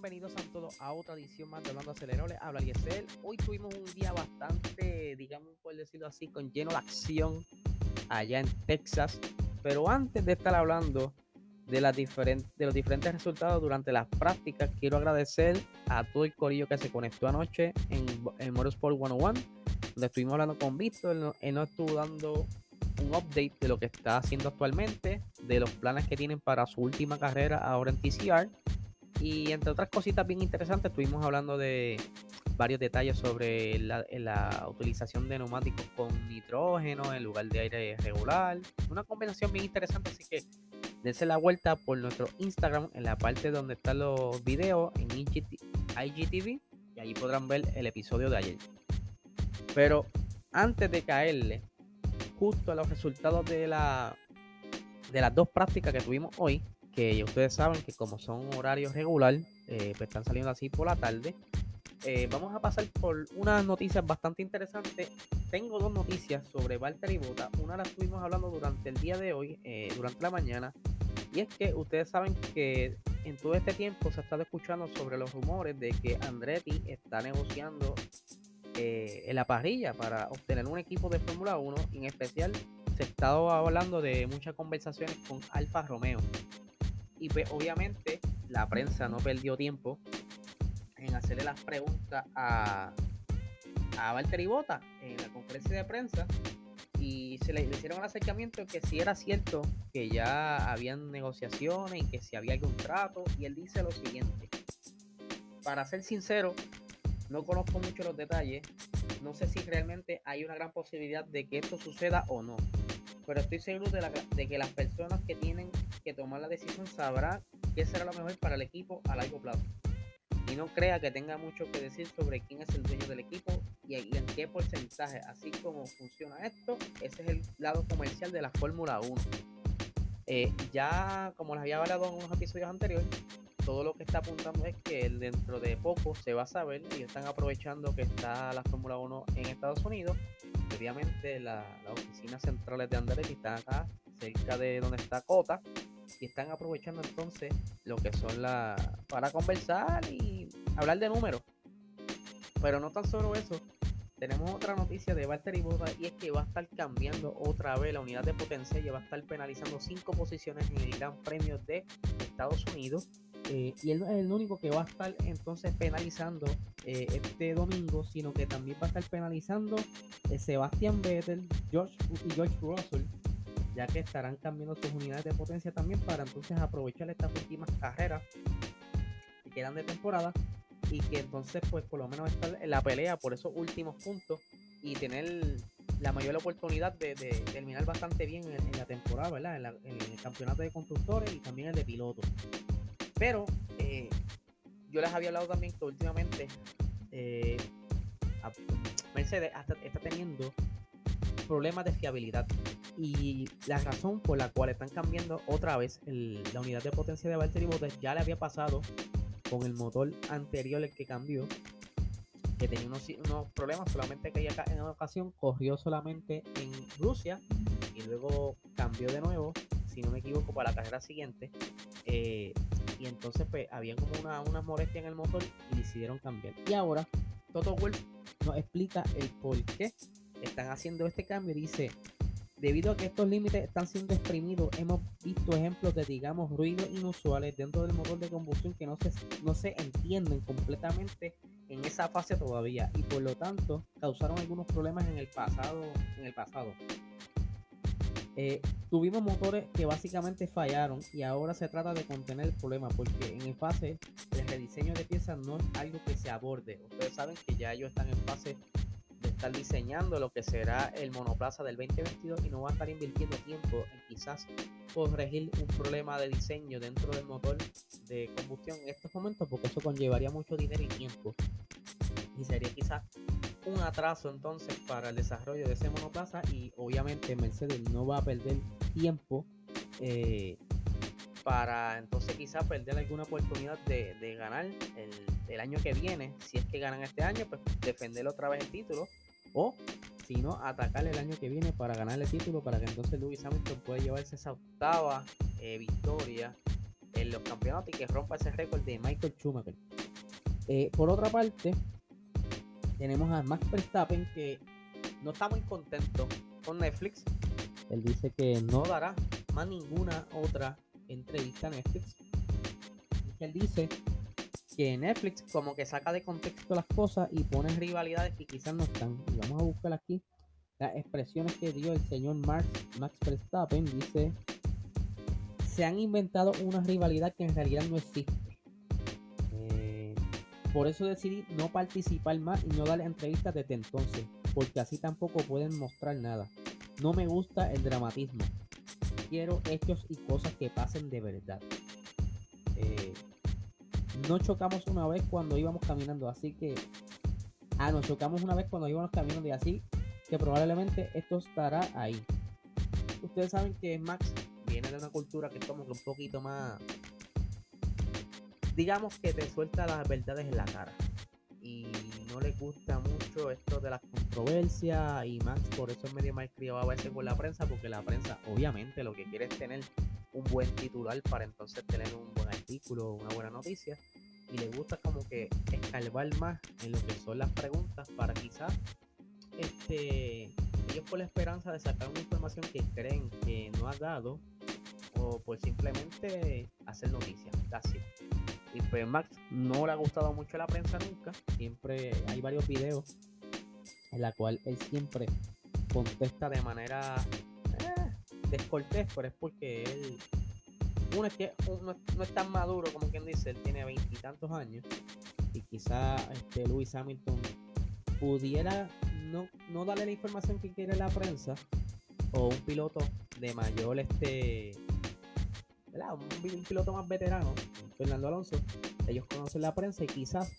bienvenidos a todos a otra edición más de Hablando Acelerable. Habla Yesel. Hoy tuvimos un día bastante, digamos, por decirlo así, con lleno de acción allá en Texas. Pero antes de estar hablando de, las diferentes, de los diferentes resultados durante las prácticas, quiero agradecer a todo el corillo que se conectó anoche en, en Motorsport 101, donde estuvimos hablando con Víctor. Él nos estuvo dando un update de lo que está haciendo actualmente, de los planes que tienen para su última carrera ahora en TCR. Y entre otras cositas bien interesantes, estuvimos hablando de varios detalles sobre la, utilización de neumáticos con nitrógeno en lugar de aire regular. Una combinación bien interesante, así que dense la vuelta por nuestro Instagram en la parte donde están los videos en IGTV y ahí podrán ver el episodio de ayer. Pero antes de caerle justo a los resultados de, la, de las dos prácticas que tuvimos hoy, ya ustedes saben que como son horarios regular, eh, pues están saliendo así por la tarde. Eh, vamos a pasar por unas noticias bastante interesantes. Tengo dos noticias sobre Valtteri Bota. Una la estuvimos hablando durante el día de hoy, eh, durante la mañana. Y es que ustedes saben que en todo este tiempo se ha estado escuchando sobre los rumores de que Andretti está negociando en la parrilla para obtener un equipo de Fórmula 1. En especial se ha estado hablando de muchas conversaciones con Alfa Romeo. Y pues obviamente la prensa no perdió tiempo en hacerle las preguntas a, a Valtteri Bota en la conferencia de prensa y se le, hicieron el acercamiento que si era cierto que ya habían negociaciones y que si había algún trato y él dice lo siguiente. Para ser sincero no conozco mucho los detalles no sé si realmente hay una gran posibilidad de que esto suceda o no pero estoy seguro de, de que las personas que tienen que tomar la decisión sabrá qué será lo mejor para el equipo a largo plazo. Y no crea que tenga mucho que decir sobre quién es el dueño del equipo y, en qué porcentaje. Así como funciona esto, ese es el lado comercial de la Fórmula 1. Eh, ya, como les había hablado en unos episodios anteriores, todo lo que está apuntando es que dentro de poco se va a saber y están aprovechando que está la Fórmula 1 en Estados Unidos. Obviamente las oficinas centrales de Andretti están acá, cerca de donde está Cota, y están aprovechando entonces lo que son las para conversar y hablar de números. Pero no tan solo eso, tenemos otra noticia de Valtteri Bottas y es que va a estar cambiando otra vez la unidad de potencia y va a estar penalizando cinco posiciones en el Gran Premio de Estados Unidos. Eh, y él no es el único que va a estar entonces penalizando eh, este domingo, sino que también va a estar penalizando eh, Sebastian Vettel, George y George Russell ya que estarán cambiando sus unidades de potencia también para entonces aprovechar estas últimas carreras que quedan de temporada y que entonces pues por lo menos estar en la pelea por esos últimos puntos y tener la mayor oportunidad de, terminar bastante bien en, la temporada, ¿verdad? En, el campeonato de constructores y también el de pilotos. Pero eh, yo les había hablado también que últimamente eh, Mercedes está teniendo problemas de fiabilidad. Y la razón por la cual están cambiando otra vez la unidad de potencia de Valtteri Bottas ya le había pasado con el motor anterior el que cambió que tenía unos, problemas solamente que en una ocasión corrió solamente en Rusia y luego cambió de nuevo si no me equivoco para la carrera siguiente eh, y entonces pues había como una, una molestia en el motor y decidieron cambiar y ahora Toto Wolff nos explica el por qué están haciendo este cambio. Dice, debido a que estos límites están siendo exprimidos, hemos visto ejemplos de, digamos, ruidos inusuales dentro del motor de combustión que no se, no se entienden completamente en esa fase todavía y por lo tanto causaron algunos problemas en el pasado. En el pasado. Eh, tuvimos motores que básicamente fallaron y ahora se trata de contener el problema porque en el fase el rediseño de piezas no es algo que se aborde. Ustedes saben que ya ellos están en fase de estar diseñando lo que será el monoplaza del 2022 y no va a estar invirtiendo tiempo en quizás corregir un problema de diseño dentro del motor de combustión en estos momentos porque eso conllevaría mucho dinero y tiempo y sería quizás un atraso entonces para el desarrollo de ese monoplaza y obviamente Mercedes no va a perder tiempo eh, para entonces quizás perder alguna oportunidad de, de ganar el, el, año que viene. Si es que ganan este año, pues defender otra vez el título. O si no, atacar el año que viene para ganar el título para que entonces Lewis Hamilton pueda llevarse esa octava eh, victoria en los campeonatos y que rompa ese récord de Michael Schumacher. Eh, por otra parte, tenemos a Max Verstappen que no está muy contento con Netflix. Él dice que no dará más ninguna otra entrevista a Netflix. Él dice que Netflix como que saca de contexto las cosas y pone rivalidades que quizás no están. Y vamos a buscar aquí las expresiones que dio el señor Max, Max Verstappen. Dice, se han inventado una rivalidad que en realidad no existe. Por eso decidí no participar más y no darle entrevistas desde entonces, porque así tampoco pueden mostrar nada. No me gusta el dramatismo. Quiero hechos y cosas que pasen de verdad. Eh, no chocamos una vez cuando íbamos caminando, así que... Ah, nos chocamos una vez cuando íbamos caminando y así que probablemente esto estará ahí. Ustedes saben que Max viene de una cultura que es como que un poquito más... Digamos que te suelta las verdades en la cara. Y no le gusta mucho esto de las controversias y Max por eso es medio mal criado a veces con la prensa porque la prensa obviamente lo que quiere es tener un buen titular para entonces tener un buen artículo, una buena noticia y le gusta como que escarbar más en lo que son las preguntas para quizás este ellos por la esperanza de sacar una información que creen que no ha dado o por simplemente hacer noticias, así. Y pues Max no le ha gustado mucho la prensa nunca. Siempre hay varios videos en la cual él siempre contesta de manera eh, descortés, pero es porque él uno es que no, es tan maduro como quien dice, él tiene veintitantos años y quizá este Lewis Hamilton pudiera no, no darle la información que quiere la prensa o un piloto de mayor este un piloto más veterano Fernando Alonso ellos conocen la prensa y quizás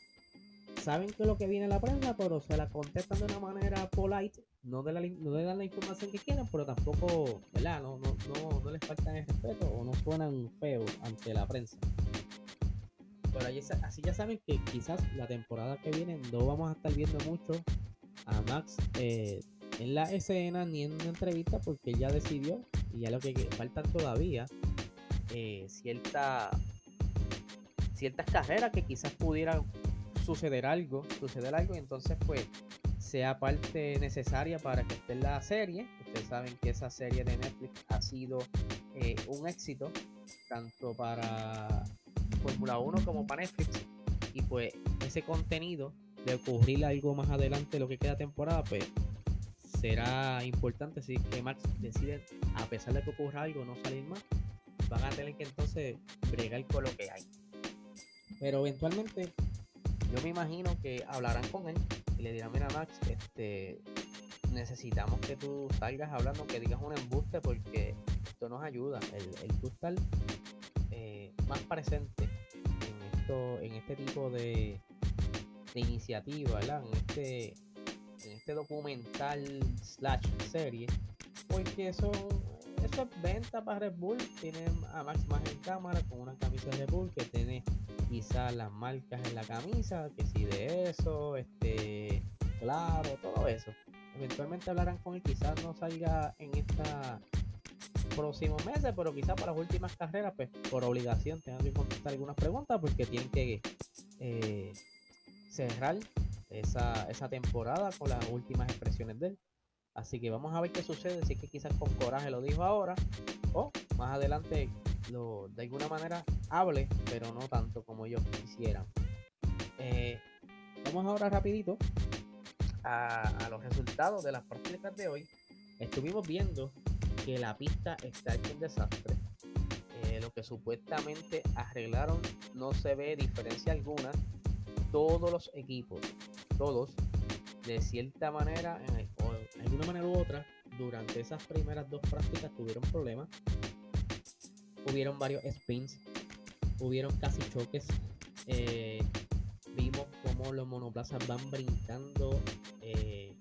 saben que lo que viene la prensa, pero se la contestan de una manera polite, no, de la, no le dan la información que quieren, pero tampoco, ¿verdad? No, no, no, no les faltan el respeto o no suenan feos ante la prensa. Pero así ya saben que quizás la temporada que viene no vamos a estar viendo mucho a Max eh, en la escena ni en una entrevista porque ya decidió y ya lo que falta todavía eh, cierta, ciertas carreras que quizás pudieran suceder algo, suceder algo y entonces pues sea parte necesaria para que esté la serie. Ustedes saben que esa serie de Netflix ha sido eh, un éxito tanto para Fórmula 1 como para Netflix. Y pues ese contenido de ocurrir algo más adelante lo que queda temporada pues será importante. Así que Max decide a pesar de que ocurra algo no salir más van a tener que entonces bregar con lo que hay pero eventualmente yo me imagino que hablarán con él y le dirán, mira Max, este, necesitamos que tú salgas hablando, que digas un embuste porque esto nos ayuda. El, el tú estar eh, más presente en esto, en este tipo de, de iniciativa, ¿verdad? En este, en este documental slash serie, porque eso, eso es venta para Red Bull. Tienen a Max más en cámara con una camisa de Red Bull que tiene quizás las marcas en la camisa, que si de eso, este, claro, todo eso. Eventualmente hablarán con él, quizás no salga en esta próximos meses, pero quizás para las últimas carreras, pues por obligación tengan que contestar algunas preguntas porque tienen que eh, cerrar esa, esa temporada con las últimas expresiones de él. Así que vamos a ver qué sucede, si es que quizás con coraje lo dijo ahora o más adelante lo, de alguna manera hable, pero no tanto como ellos quisieran. Eh, vamos ahora rapidito a, los resultados de las prácticas de hoy. Estuvimos viendo que la pista está hecha un desastre. Eh, lo que supuestamente arreglaron no se ve diferencia alguna. Todos los equipos, todos, de cierta manera, en, de alguna manera u otra, durante esas primeras dos prácticas tuvieron problemas hubieron varios spins, hubieron casi choques. Eh, vimos como los monoplazas van brincando eh,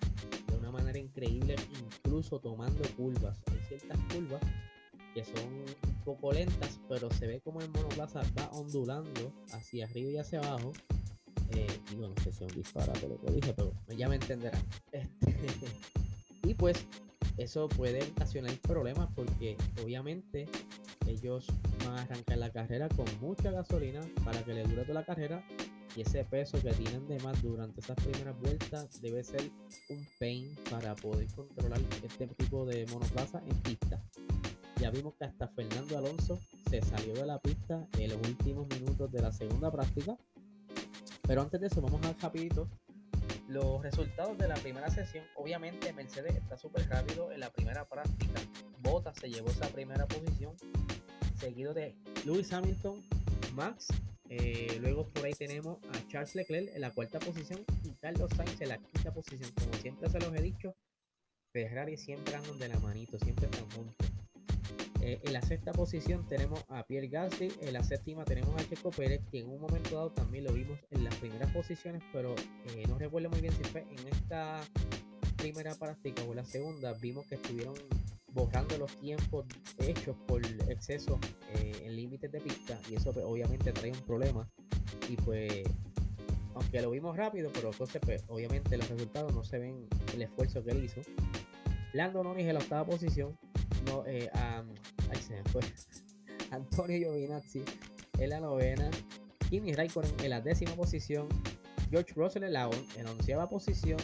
de una manera increíble, incluso tomando curvas. Hay ciertas curvas que son un poco lentas, pero se ve como el monoplaza va ondulando hacia arriba y hacia abajo. Eh, digo, no sé si es un disparate lo que dije, pero ya me entenderán. Este, y pues eso puede ocasionar problemas porque obviamente ellos van a arrancar la carrera con mucha gasolina para que le dure toda la carrera y ese peso que tienen de más durante esas primeras vueltas debe ser un pain para poder controlar este tipo de monoplaza en pista. Ya vimos que hasta Fernando Alonso se salió de la pista en los últimos minutos de la segunda práctica. Pero antes de eso, vamos a rapidito los resultados de la primera sesión. Obviamente Mercedes está súper rápido en la primera práctica. Bottas se llevó esa primera posición, seguido de Lewis Hamilton, Max eh, luego por ahí tenemos a Charles Leclerc en la cuarta posición y Carlos Sainz en la quinta posición. Como siempre se los he dicho, Ferrari siempre andan de la manito, siempre están juntos. Eh, en la sexta posición tenemos a Pierre Gasly, en la séptima tenemos a Checo Pérez, que en un momento dado también lo vimos en las primeras posiciones, pero eh, no recuerdo muy bien si fue en esta primera práctica o la segunda, vimos que estuvieron borrando los tiempos hechos por exceso eh, en límites de pista y eso pues, obviamente trae un problema. Y pues aunque lo vimos rápido pero entonces pues, obviamente los resultados no se ven el esfuerzo que él hizo. Lando Norris en la octava posición no, eh, ahí se me fue. Antonio Giovinazzi en la novena Kimi Raikkonen en la décima posición George Russell en la, en la onceava posición.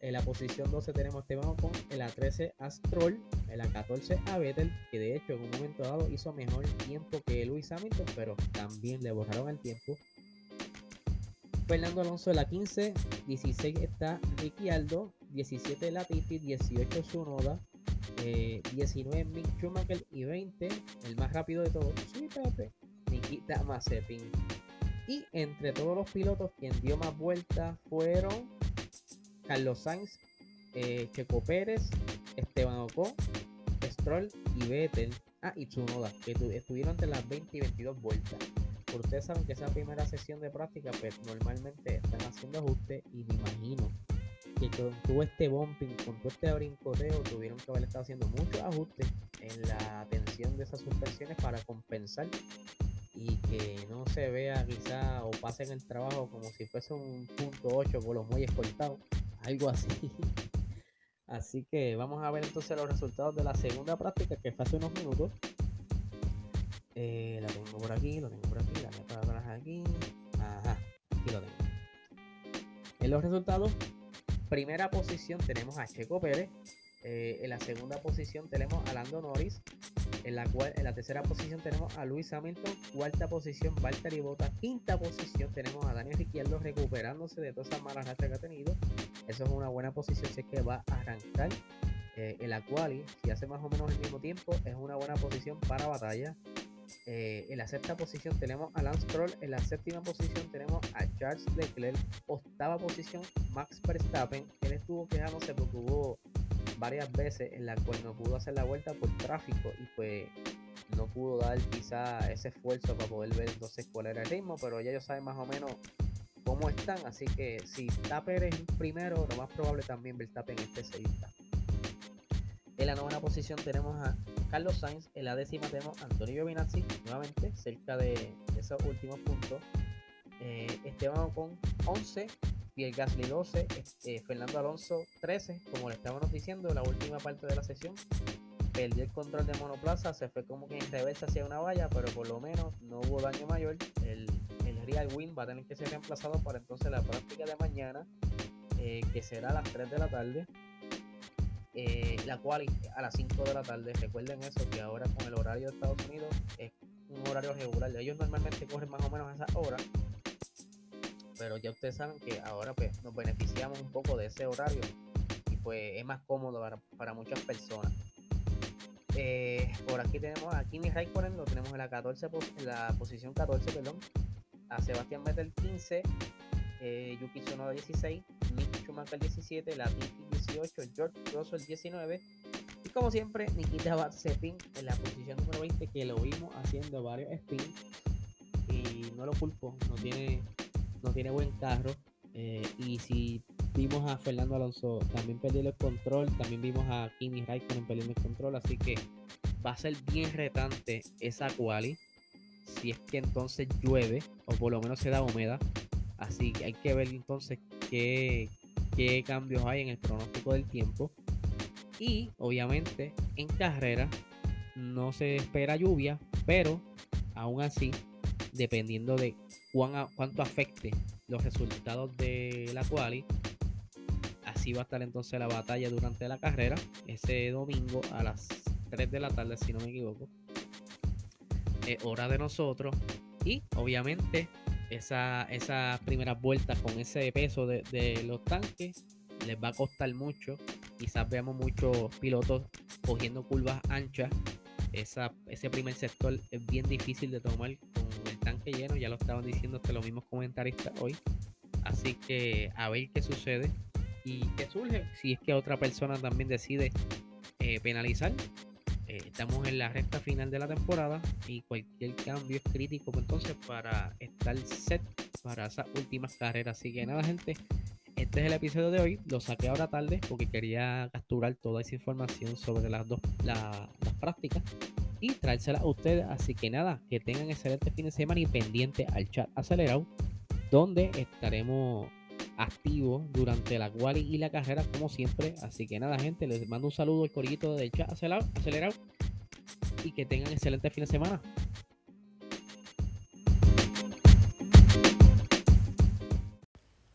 En la posición 12 tenemos Esteban Ocon, en la 13 a Stroll, la 14 a Vettel, que de hecho en un momento dado hizo mejor tiempo que Luis Hamilton, pero también le borraron el tiempo. Fernando Alonso la 15, 16 está Ricciardo, 17 Latifi, 18 Sunoda, 19 eh, Mick Schumacher y 20, el más rápido de todos, sí, Pepe, Nikita Mazepin. Y entre todos los pilotos, quien dio más vueltas fueron Carlos Sainz, eh, Checo Pérez, Esteban Ocon, Stroll y Vettel. Ah, y Tsunoda, que estuvieron entre las 20 y 22 vueltas. Ustedes saben que esa primera sesión de práctica, pues normalmente están haciendo ajustes y me imagino que con todo este bumping, con todo este brincoteo, tuvieron que haber estado haciendo muchos ajustes en la tensión de esas suspensiones para compensar y que no se vea quizá o pasen el trabajo como si fuese un punto 8 con los muelles cortados algo así. Así que vamos a ver entonces los resultados de la segunda práctica que fue hace unos minutos. Eh, la tengo por aquí, lo tengo por aquí, la para aquí. Ajá, aquí lo tengo. En los resultados, primera posición tenemos a Checo Pérez. Eh, en la segunda posición tenemos a Lando Norris. En la, tercera posición tenemos a Luis Hamilton, cuarta posición Valtteri Bottas, quinta posición tenemos a Daniel Ricciardo recuperándose de todas esas malas rachas que ha tenido. Eso es una buena posición, sé que va a arrancar eh, en la quali, si hace más o menos el mismo tiempo, es una buena posición para batalla. Eh, en la sexta posición tenemos a Lance Stroll, en la séptima posición tenemos a Charles Leclerc, octava posición Max Verstappen, él estuvo quejándose porque hubo varias veces en la cual no pudo hacer la vuelta por tráfico y pues no pudo dar quizá ese esfuerzo para poder ver entonces cuál era el ritmo, pero ya ellos saben más o menos cómo están, así que si Tapper es primero, lo más probable también Verstappen esté seguida. En la novena posición tenemos a Carlos Sainz, en la décima tenemos a Antonio Giovinazzi, nuevamente cerca de, esos últimos puntos. Eh, Esteban con 11, Pierre Gasly 12, eh, Fernando Alonso 13, como le estábamos diciendo en la última parte de la sesión. Perdió el control de monoplaza, se fue como que en reversa hacia una valla, pero por lo menos no hubo daño mayor. Real Win va a tener que ser reemplazado para entonces la práctica de mañana, eh, que será a las 3 de la tarde. Eh, la cual a las 5 de la tarde. Recuerden eso, que ahora con el horario de Estados Unidos es un horario regular. Ellos normalmente corren más o menos a esa hora pero ya ustedes saben que ahora pues nos beneficiamos un poco de ese horario y pues es más cómodo para, muchas personas. Eh, por aquí tenemos a Kimi Raikkonen, lo tenemos en la 14 en la posición 14, perdón. A Sebastián Vettel 15, eh, Yuki Tsunoda 16, Mick Schumacher 17, Latifi 18, George Russell 19 y como siempre Nikita Mazepin en la posición número 20 que lo vimos haciendo varios spins y no lo culpo, no tiene no tiene buen carro. Eh, y si vimos a Fernando Alonso también perdiendo el control, también vimos a Kimi Raikkonen perdiendo el control, así que va a ser bien retante esa quali. Si es que entonces llueve, o por lo menos se da humedad. Así que hay que ver entonces qué, qué cambios hay en el pronóstico del tiempo. Y obviamente en carrera no se espera lluvia, pero aún así, dependiendo de cuán cuánto afecte los resultados de la quali, así va a estar entonces la batalla durante la carrera, ese domingo a las 3 de la tarde, si no me equivoco. Hora de nosotros. Y obviamente esa, esas primeras vueltas con ese peso de, de los tanques les va a costar mucho. Quizás veamos muchos pilotos cogiendo curvas anchas. Esa, ese primer sector es bien difícil de tomar con el tanque lleno. Ya lo estaban diciendo hasta los mismos comentaristas hoy. Así que a ver qué sucede y qué surge. Si es que otra persona también decide eh, penalizar. Eh, estamos en la recta final de la temporada y cualquier cambio es crítico pues, entonces para estar set para esas últimas carreras. Así que nada, gente, este es el episodio de hoy. Lo saqué ahora tarde porque quería capturar toda esa información sobre las dos las prácticas y traérselas a ustedes. Así que nada, que tengan excelente fin de semana y pendiente al chat acelerado, donde estaremos activos durante la quali y la carrera, como siempre. Así que nada, gente, les mando un saludo al corillito del chat acelerado y que tengan excelente fin de semana.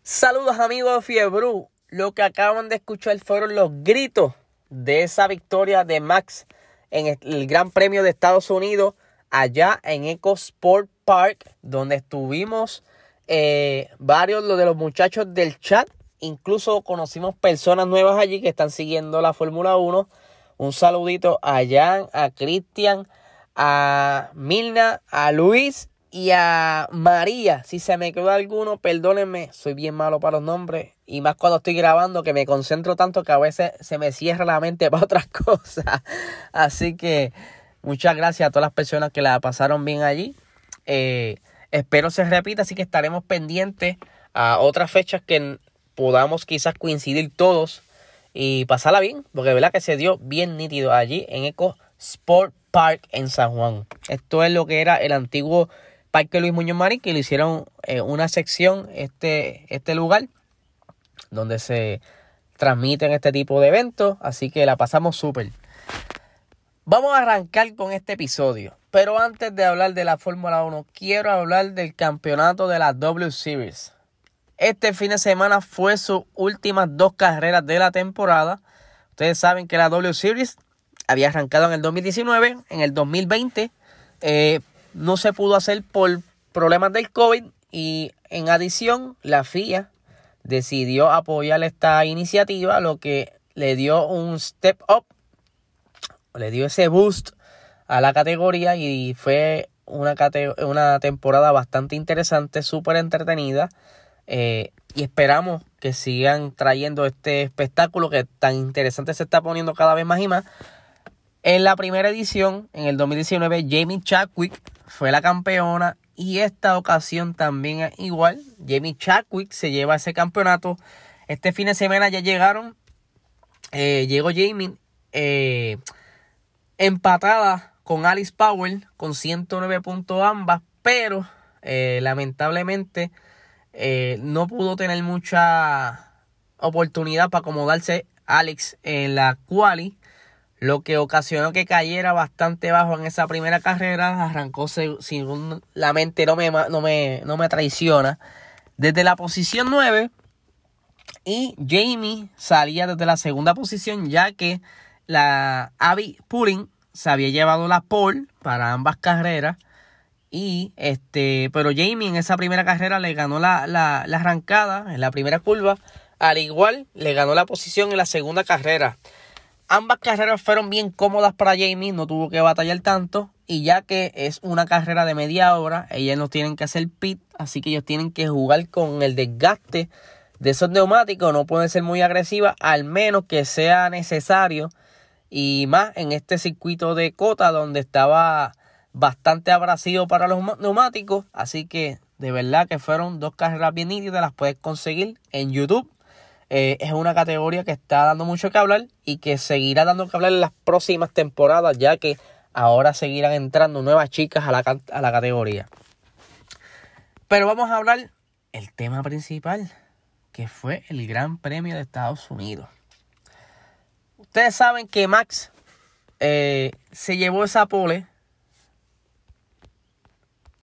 Saludos amigos de Fiebru. Lo que acaban de escuchar fueron los gritos de esa victoria de Max en el Gran Premio de Estados Unidos allá en Eco Sport Park, donde estuvimos eh, varios de los muchachos del chat. Incluso conocimos personas nuevas allí que están siguiendo la Fórmula 1. Un saludito a Jan, a Cristian, a Milna, a Luis y a María, si se me quedó alguno, perdónenme, soy bien malo para los nombres. Y más cuando estoy grabando, que me concentro tanto que a veces se me cierra la mente para otras cosas. Así que muchas gracias a todas las personas que la pasaron bien allí. Eh, espero se repita, así que estaremos pendientes a otras fechas que podamos quizás coincidir todos y pasarla bien, porque verdad que se dio bien nítido allí en Eco Sport Park en San Juan. Esto es lo que era el antiguo Parque Luis Muñoz Marín, que le hicieron eh, una sección, este, este lugar, donde se transmiten este tipo de eventos, así que la pasamos súper. Vamos a arrancar con este episodio, pero antes de hablar de la Fórmula 1, quiero hablar del campeonato de la W Series. Este fin de semana fue sus últimas dos carreras de la temporada. Ustedes saben que la W Series había arrancado en el 2019, en el 2020 eh, no se pudo hacer por problemas del COVID y en adición la FIA decidió apoyar esta iniciativa, lo que le dio un step up, le dio ese boost a la categoría y fue una, una temporada bastante interesante, súper entretenida eh, y esperamos que sigan trayendo este espectáculo que tan interesante se está poniendo cada vez más y más. En la primera edición, en el 2019, Jamie Chadwick fue la campeona y esta ocasión también igual. Jamie Chadwick se lleva ese campeonato. Este fin de semana ya llegaron. Eh, llegó Jamie eh, empatada con Alice Powell con 109 puntos ambas, pero eh, lamentablemente no pudo tener mucha oportunidad para acomodarse Alex en la quali lo que ocasionó que cayera bastante bajo en esa primera carrera. Arrancó, según la mente no me, no me, no me traiciona, desde la posición 9. Y Jamie salía desde la segunda posición, ya que la Abby Pulling se había llevado la pole para ambas carreras. Y este, pero Jamie en esa primera carrera le ganó la, la, la arrancada en la primera curva. Al igual, le ganó la posición en la segunda carrera. Ambas carreras fueron bien cómodas para Jamie, no tuvo que batallar tanto. Y ya que es una carrera de media hora, ellas no tienen que hacer pit, así que ellos tienen que jugar con el desgaste de esos neumáticos. No pueden ser muy agresivas, al menos que sea necesario. Y más en este circuito de cota donde estaba bastante abrasivo para los neumáticos. Así que de verdad que fueron dos carreras bien nítidas, las puedes conseguir en YouTube eh, es una categoría que está dando mucho que hablar y que seguirá dando que hablar en las próximas temporadas, ya que ahora seguirán entrando nuevas chicas a la, a la categoría. Pero vamos a hablar el tema principal, que fue el Gran Premio de Estados Unidos. Ustedes saben que Max eh, se llevó esa pole